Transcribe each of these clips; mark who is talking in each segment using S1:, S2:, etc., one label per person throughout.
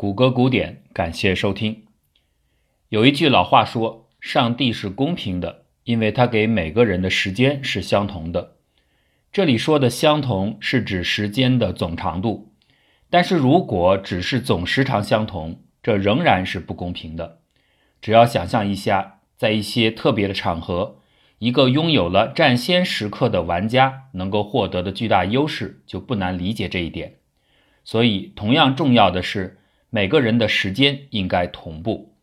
S1: 谷歌古典，感谢收听。有一句老话说：“上帝是公平的，因为他给每个人的时间是相同的。”这里说的“相同”是指时间的总长度，但是如果只是总时长相同，这仍然是不公平的。只要想象一下，在一些特别的场合，一个拥有了占先时刻的玩家能够获得的巨大优势，就不难理解这一点。所以，同样重要的是，每个人的时间应该同步。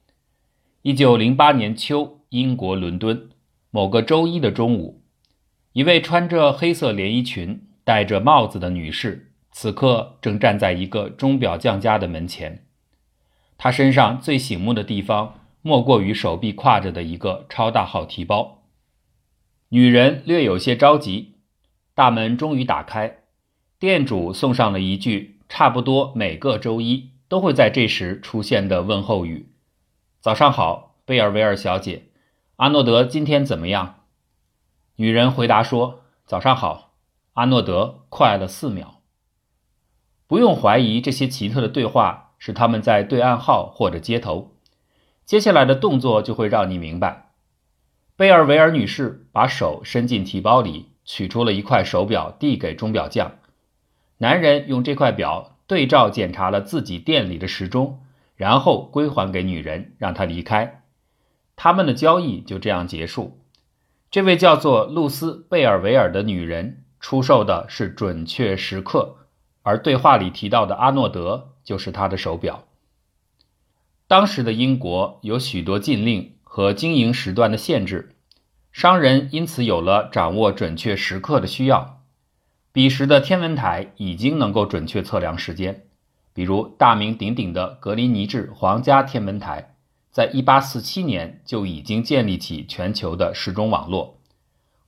S1: 一九零八年秋，英国伦敦某个周一的中午，一位穿着黑色连衣裙、戴着帽子的女士，此刻正站在一个钟表匠家的门前。她身上最醒目的地方，莫过于手臂挎着的一个超大号提包。女人略有些着急，大门终于打开，店主送上了一句。差不多每个周一都会在这时出现的问候语：“早上好，贝尔维尔小姐，阿诺德今天怎么样？”女人回答说：“早上好。”阿诺德快了四秒。不用怀疑，这些奇特的对话是他们在对暗号或者接头。接下来的动作就会让你明白。贝尔维尔女士把手伸进提包里，取出了一块手表，递给钟表匠。男人用这块表对照检查了自己店里的时钟，然后归还给女人，让她离开。他们的交易就这样结束。这位叫做露丝·贝尔维尔的女人出售的是准确时刻，而对话里提到的阿诺德就是她的手表。当时的英国有许多禁令和经营时段的限制，商人因此有了掌握准确时刻的需要。彼时的天文台已经能够准确测量时间，比如大名鼎鼎的格林尼治皇家天文台，在1847年就已经建立起全球的时钟网络。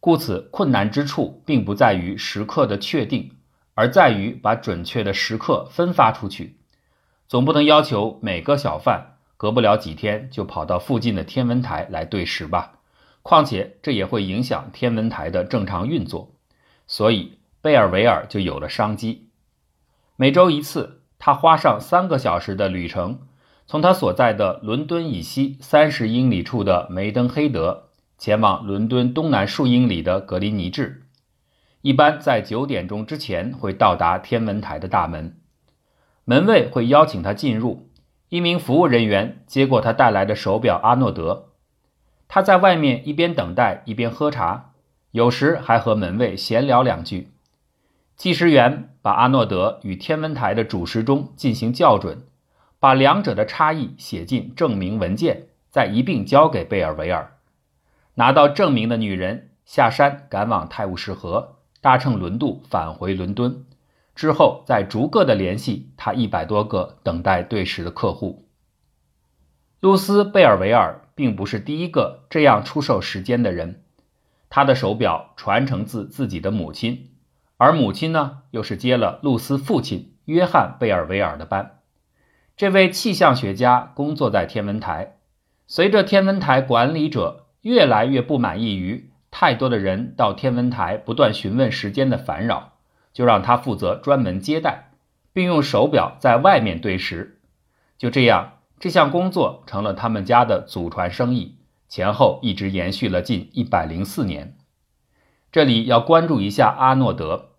S1: 故此，困难之处并不在于时刻的确定，而在于把准确的时刻分发出去。总不能要求每个小贩隔不了几天就跑到附近的天文台来对时吧？况且这也会影响天文台的正常运作。所以。贝尔维尔就有了商机。每周一次，他花上三个小时的旅程，从他所在的伦敦以西三十英里处的梅登黑德前往伦敦东南数英里的格林尼治。一般在九点钟之前会到达天文台的大门，门卫会邀请他进入。一名服务人员接过他带来的手表阿诺德，他在外面一边等待一边喝茶，有时还和门卫闲聊两句。计时员把阿诺德与天文台的主时钟进行校准，把两者的差异写进证明文件，再一并交给贝尔维尔。拿到证明的女人下山赶往泰晤士河，搭乘轮渡返回伦敦，之后再逐个的联系他一百多个等待对时的客户。露丝·贝尔维尔并不是第一个这样出售时间的人，她的手表传承自自己的母亲。而母亲呢，又是接了露丝父亲约翰·贝尔维尔的班。这位气象学家工作在天文台，随着天文台管理者越来越不满意于太多的人到天文台不断询问时间的烦扰，就让他负责专门接待，并用手表在外面对时。就这样，这项工作成了他们家的祖传生意，前后一直延续了近一百零四年。这里要关注一下阿诺德，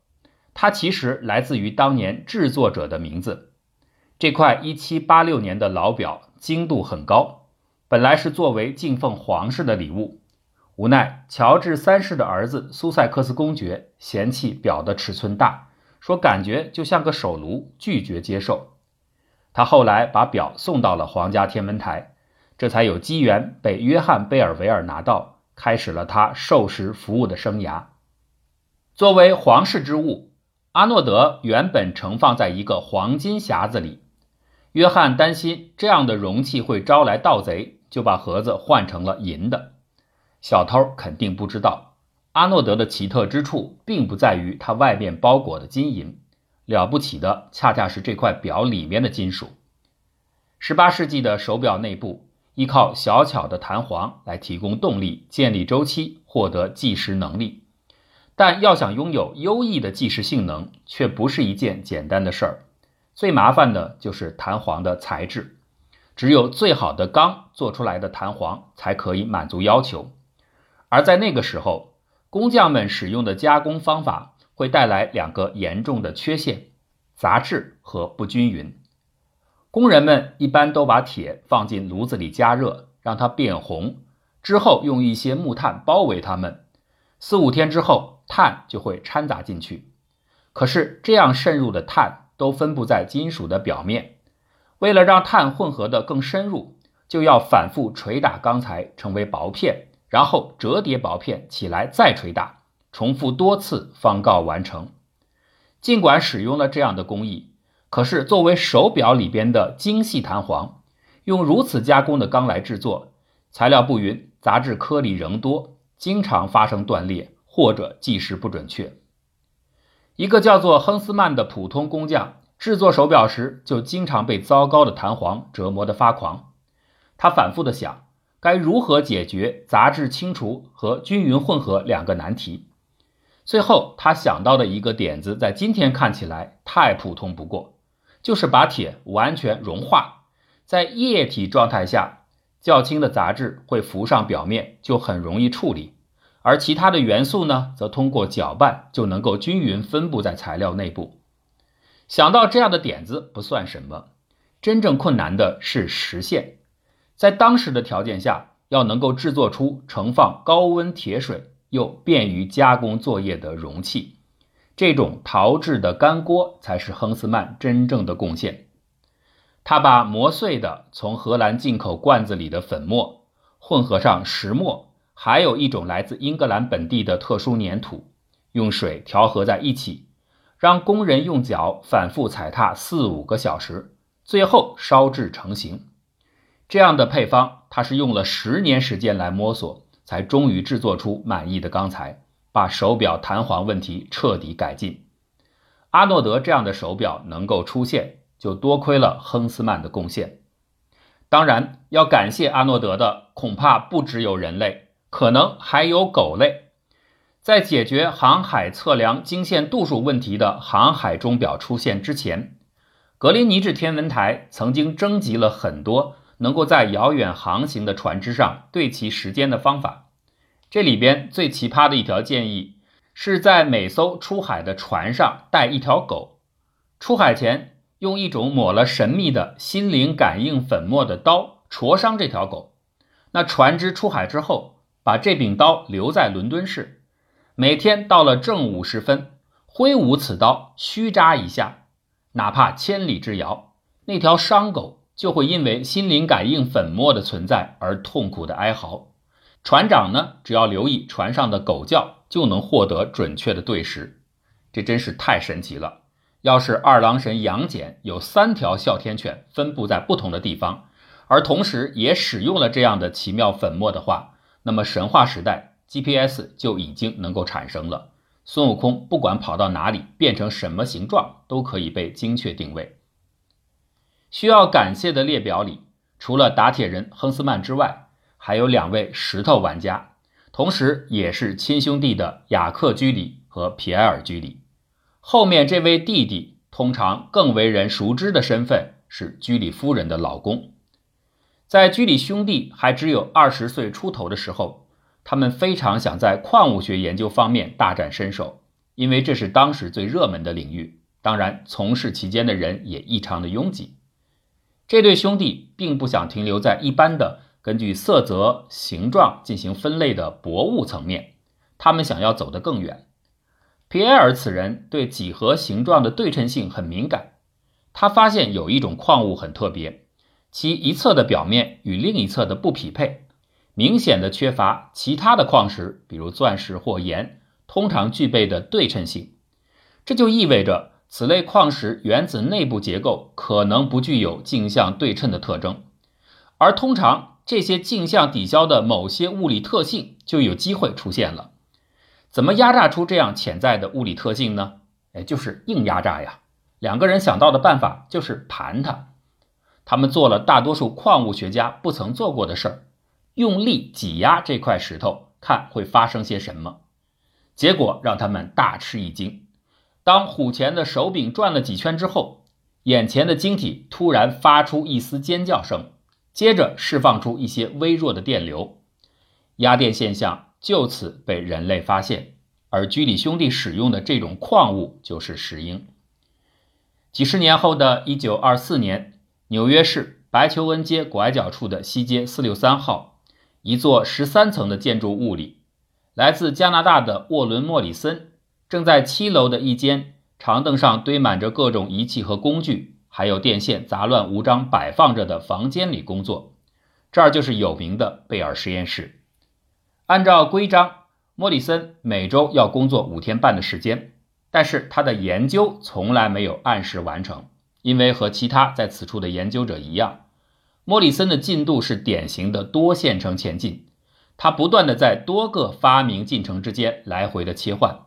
S1: 他其实来自于当年制作者的名字。这块1786年的老表精度很高，本来是作为敬奉皇室的礼物，无奈乔治三世的儿子苏塞克斯公爵嫌弃表的尺寸大，说感觉就像个手炉，拒绝接受。他后来把表送到了皇家天文台，这才有机缘被约翰·贝尔维尔拿到。开始了他授时服务的生涯。作为皇室之物，阿诺德原本盛放在一个黄金匣子里。约翰担心这样的容器会招来盗贼，就把盒子换成了银的。小偷肯定不知道，阿诺德的奇特之处并不在于它外面包裹的金银，了不起的恰恰是这块表里面的金属。十八世纪的手表内部。依靠小巧的弹簧来提供动力、建立周期、获得计时能力，但要想拥有优异的计时性能，却不是一件简单的事儿。最麻烦的就是弹簧的材质，只有最好的钢做出来的弹簧才可以满足要求。而在那个时候，工匠们使用的加工方法会带来两个严重的缺陷：杂质和不均匀。工人们一般都把铁放进炉子里加热，让它变红，之后用一些木炭包围它们。四五天之后，碳就会掺杂进去。可是这样渗入的碳都分布在金属的表面，为了让碳混合的更深入，就要反复捶打钢材成为薄片，然后折叠薄片起来再捶打，重复多次方告完成。尽管使用了这样的工艺，可是作为手表里边的精细弹簧，用如此加工的钢来制作，材料不匀，杂质颗粒仍多，经常发生断裂或者计时不准确。一个叫做亨斯曼的普通工匠制作手表时，就经常被糟糕的弹簧折磨得发狂。他反复的想，该如何解决杂质清除和均匀混合两个难题。最后，他想到的一个点子，在今天看起来太普通不过，就是把铁完全融化，在液体状态下，较轻的杂质会浮上表面，就很容易处理。而其他的元素呢，则通过搅拌就能够均匀分布在材料内部。想到这样的点子不算什么，真正困难的是实现。在当时的条件下，要能够制作出盛放高温铁水又便于加工作业的容器，这种陶制的干锅才是亨斯曼真正的贡献。他把磨碎的从荷兰进口罐子里的粉末混合上石墨。还有一种来自英格兰本地的特殊粘土，用水调和在一起，让工人用脚反复踩踏四五个小时，最后烧制成型。这样的配方，他是用了十年时间来摸索，才终于制作出满意的钢材，把手表弹簧问题彻底改进。阿诺德这样的手表能够出现，就多亏了亨斯曼的贡献。当然，要感谢阿诺德的，恐怕不只有人类。可能还有狗类，在解决航海测量经线度数问题的航海钟表出现之前，格林尼治天文台曾经征集了很多能够在遥远航行的船只上对齐时间的方法。这里边最奇葩的一条建议，是在每艘出海的船上带一条狗，出海前用一种抹了神秘的心灵感应粉末的刀戳伤这条狗。那船只出海之后。把这柄刀留在伦敦市，每天到了正午时分，挥舞此刀，虚扎一下，哪怕千里之遥，那条伤狗就会因为心灵感应粉末的存在而痛苦的哀嚎。船长呢，只要留意船上的狗叫，就能获得准确的对时。这真是太神奇了！要是二郎神杨戬有三条哮天犬分布在不同的地方，而同时也使用了这样的奇妙粉末的话，那么神话时代，GPS 就已经能够产生了。孙悟空不管跑到哪里，变成什么形状，都可以被精确定位。需要感谢的列表里，除了打铁人亨斯曼之外，还有两位石头玩家，同时也是亲兄弟的雅克·居里和皮埃尔·居里。后面这位弟弟，通常更为人熟知的身份是居里夫人的老公。在居里兄弟还只有二十岁出头的时候，他们非常想在矿物学研究方面大展身手，因为这是当时最热门的领域。当然，从事其间的人也异常的拥挤。这对兄弟并不想停留在一般的根据色泽、形状进行分类的薄物层面，他们想要走得更远。皮埃尔此人对几何形状的对称性很敏感，他发现有一种矿物很特别。其一侧的表面与另一侧的不匹配，明显的缺乏其他的矿石，比如钻石或盐，通常具备的对称性。这就意味着此类矿石原子内部结构可能不具有镜像对称的特征，而通常这些镜像抵消的某些物理特性就有机会出现了。怎么压榨出这样潜在的物理特性呢？哎，就是硬压榨呀！两个人想到的办法就是盘它。他们做了大多数矿物学家不曾做过的事儿，用力挤压这块石头，看会发生些什么。结果让他们大吃一惊。当虎钳的手柄转了几圈之后，眼前的晶体突然发出一丝尖叫声，接着释放出一些微弱的电流，压电现象就此被人类发现。而居里兄弟使用的这种矿物就是石英。几十年后的一九二四年，纽约市白求恩街拐角处的西街四六三号，一座十三层的建筑物里，来自加拿大的沃伦·莫里森正在七楼的一间长凳上堆满着各种仪器和工具，还有电线杂乱无章摆放着的房间里工作。这儿就是有名的贝尔实验室。按照规章。莫里森每周要工作五天半的时间，但是他的研究从来没有按时完成，因为和其他在此处的研究者一样，莫里森的进度是典型的多线程前进，他不断的在多个发明进程之间来回的切换。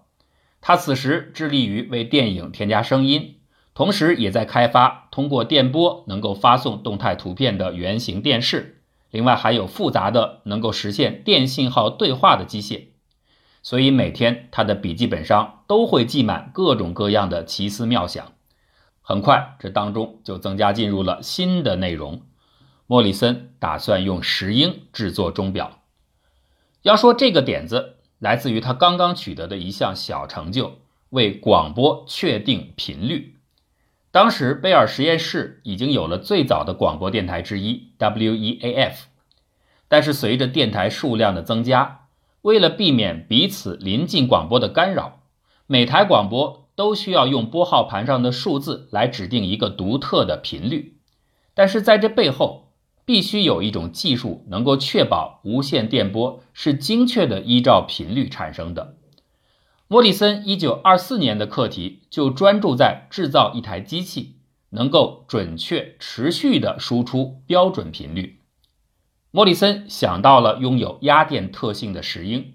S1: 他此时致力于为电影添加声音，同时也在开发通过电波能够发送动态图片的圆形电视，另外还有复杂的能够实现电信号对话的机械。所以每天他的笔记本上都会记满各种各样的奇思妙想。很快，这当中就增加进入了新的内容。莫里森打算用石英制作钟表。要说这个点子来自于他刚刚取得的一项小成就——为广播确定频率。当时贝尔实验室已经有了最早的广播电台之一 WEAF，但是随着电台数量的增加，为了避免彼此临近广播的干扰，每台广播都需要用拨号盘上的数字来指定一个独特的频率。但是在这背后，必须有一种技术能够确保无线电波是精确的依照频率产生的。莫里森1924年的课题就专注在制造一台机器，能够准确持续地输出标准频率。莫里森想到了拥有压电特性的石英，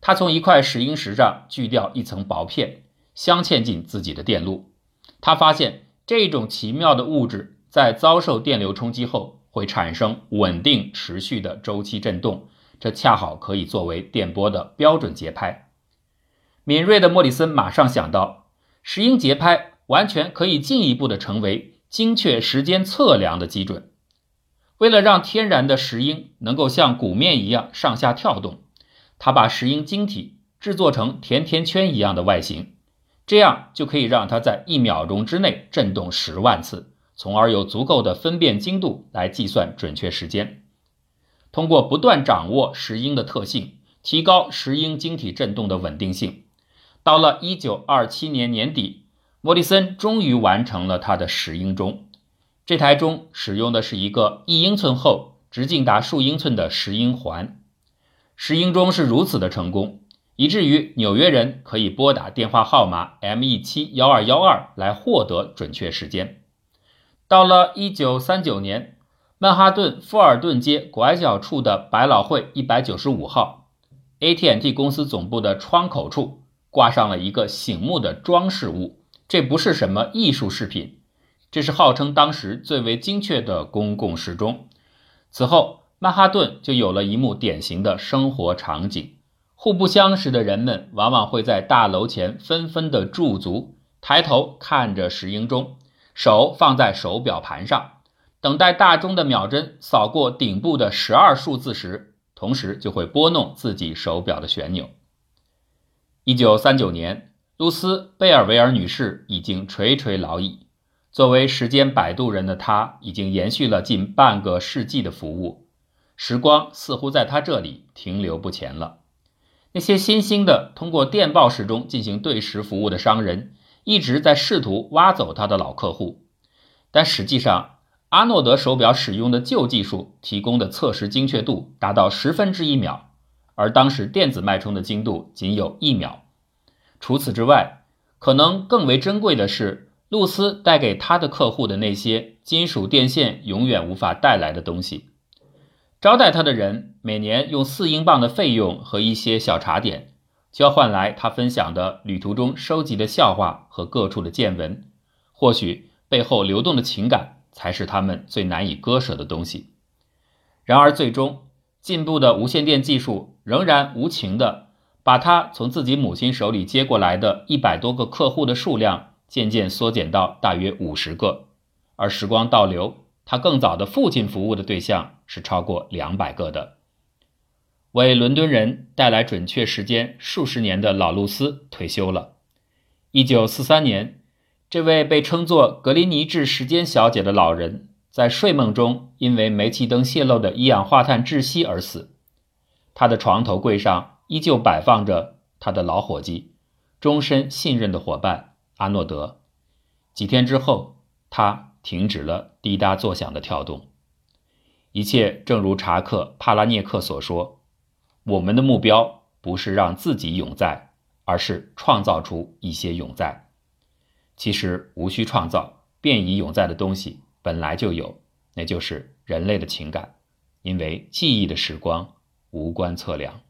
S1: 他从一块石英石上锯掉一层薄片，镶嵌进自己的电路。他发现这种奇妙的物质在遭受电流冲击后会产生稳定持续的周期振动，这恰好可以作为电波的标准节拍。敏锐的莫里森马上想到，石英节拍完全可以进一步的成为精确时间测量的基准。为了让天然的石英能够像鼓面一样上下跳动，他把石英晶体制作成甜甜圈一样的外形，这样就可以让它在一秒钟之内振动十万次，从而有足够的分辨精度来计算准确时间。通过不断掌握石英的特性，提高石英晶体振动的稳定性，到了一九二七年年底，莫里森终于完成了他的石英钟。这台钟使用的是一个一英寸厚、直径达数英寸的石英环。石英钟是如此的成功，以至于纽约人可以拨打电话号码 M E 七幺二幺二来获得准确时间。到了一九三九年，曼哈顿富尔顿街拐角处的百老汇一百九十五号 AT&T 公司总部的窗口处挂上了一个醒目的装饰物，这不是什么艺术饰品。这是号称当时最为精确的公共时钟。此后，曼哈顿就有了一幕典型的生活场景：互不相识的人们往往会在大楼前纷纷的驻足，抬头看着石英钟，手放在手表盘上，等待大钟的秒针扫过顶部的十二数字时，同时就会拨弄自己手表的旋钮。一九三九年，露丝·贝尔维尔女士已经垂垂老矣。作为时间摆渡人的她，已经延续了近半个世纪的服务，时光似乎在她这里停留不前了。那些新兴的通过电报时钟进行对时服务的商人，一直在试图挖走他的老客户，但实际上，阿诺德手表使用的旧技术提供的测时精确度达到十分之一秒，而当时电子脉冲的精度仅有一秒。除此之外，可能更为珍贵的是。露丝带给他的客户的那些金属电线永远无法带来的东西。招待他的人每年用四英镑的费用和一些小茶点，交换来他分享的旅途中收集的笑话和各处的见闻。或许背后流动的情感才是他们最难以割舍的东西。然而，最终进步的无线电技术仍然无情地把他从自己母亲手里接过来的一百多个客户的数量。渐渐缩减到大约五十个。而时光倒流，他更早的父亲服务的对象是超过两百个的。为伦敦人带来准确时间数十年的老露丝退休了。一九四三年，这位被称作格林尼治时间小姐的老人，在睡梦中因为煤气灯泄漏的一氧化碳窒息而死。他的床头柜上依旧摆放着他的老伙计，终身信任的伙伴阿诺德。几天之后，他停止了滴答作响的跳动。一切正如查克·帕拉涅克所说。我们的目标不是让自己永在，而是创造出一些永在。其实无需创造，便已永在的东西本来就有，那就是人类的情感。因为记忆的时光无关测量。